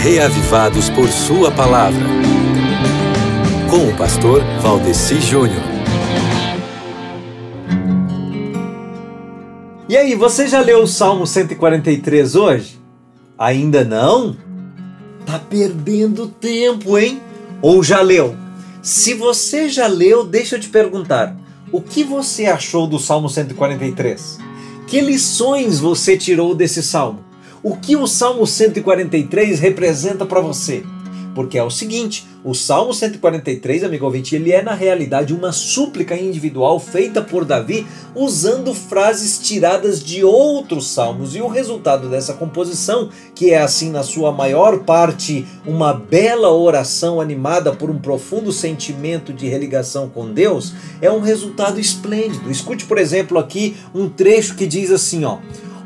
reavivados por Sua palavra. Com o pastor Valdeci Júnior. E aí, você já leu o Salmo 143 hoje? Ainda não? Tá perdendo tempo, hein? Ou já leu? Se você já leu, deixa eu te perguntar: o que você achou do Salmo 143? Que lições você tirou desse salmo? O que o Salmo 143 representa para você? Porque é o seguinte, o Salmo 143, amigo ouvinte, ele é na realidade uma súplica individual feita por Davi usando frases tiradas de outros salmos. E o resultado dessa composição, que é assim na sua maior parte uma bela oração animada por um profundo sentimento de religação com Deus, é um resultado esplêndido. Escute, por exemplo, aqui um trecho que diz assim, ó: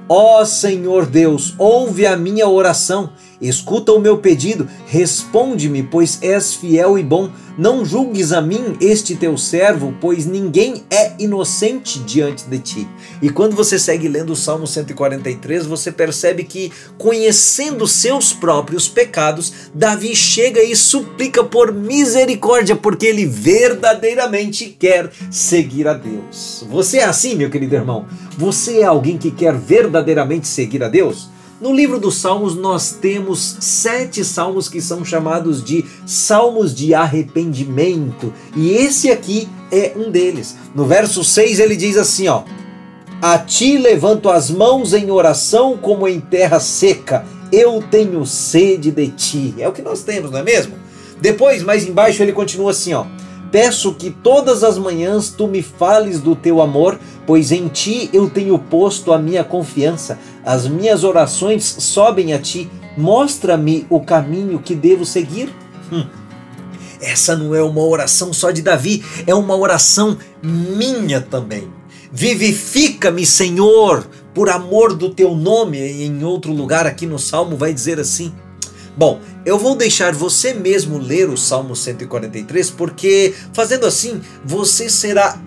Ó Senhor Deus, ouve a minha oração, escuta o meu pedido, responde-me, pois és fiel e bom. Não julgues a mim, este teu servo, pois ninguém é inocente diante de ti. E quando você segue lendo o Salmo 143, você percebe que, conhecendo seus próprios pecados, Davi chega e suplica por misericórdia, porque ele verdadeiramente quer seguir a Deus. Você é assim, meu querido irmão? Você é alguém que quer verdadeiramente seguir a Deus? No livro dos Salmos, nós temos sete salmos que são chamados de salmos de arrependimento, e esse aqui é um deles. No verso 6 ele diz assim: ó. A ti levanto as mãos em oração como em terra seca. Eu tenho sede de ti. É o que nós temos, não é mesmo? Depois, mais embaixo, ele continua assim, ó. Peço que todas as manhãs tu me fales do teu amor, pois em ti eu tenho posto a minha confiança. As minhas orações sobem a ti. Mostra-me o caminho que devo seguir. Hum. Essa não é uma oração só de Davi, é uma oração minha também. Vivifica-me, Senhor, por amor do teu nome. Em outro lugar aqui no Salmo vai dizer assim: Bom, eu vou deixar você mesmo ler o Salmo 143, porque fazendo assim você será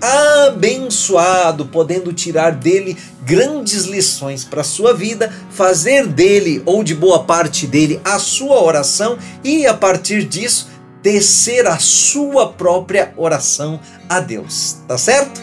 abençoado, podendo tirar dele grandes lições para sua vida, fazer dele ou de boa parte dele a sua oração e a partir disso tecer a sua própria oração a Deus. Tá certo?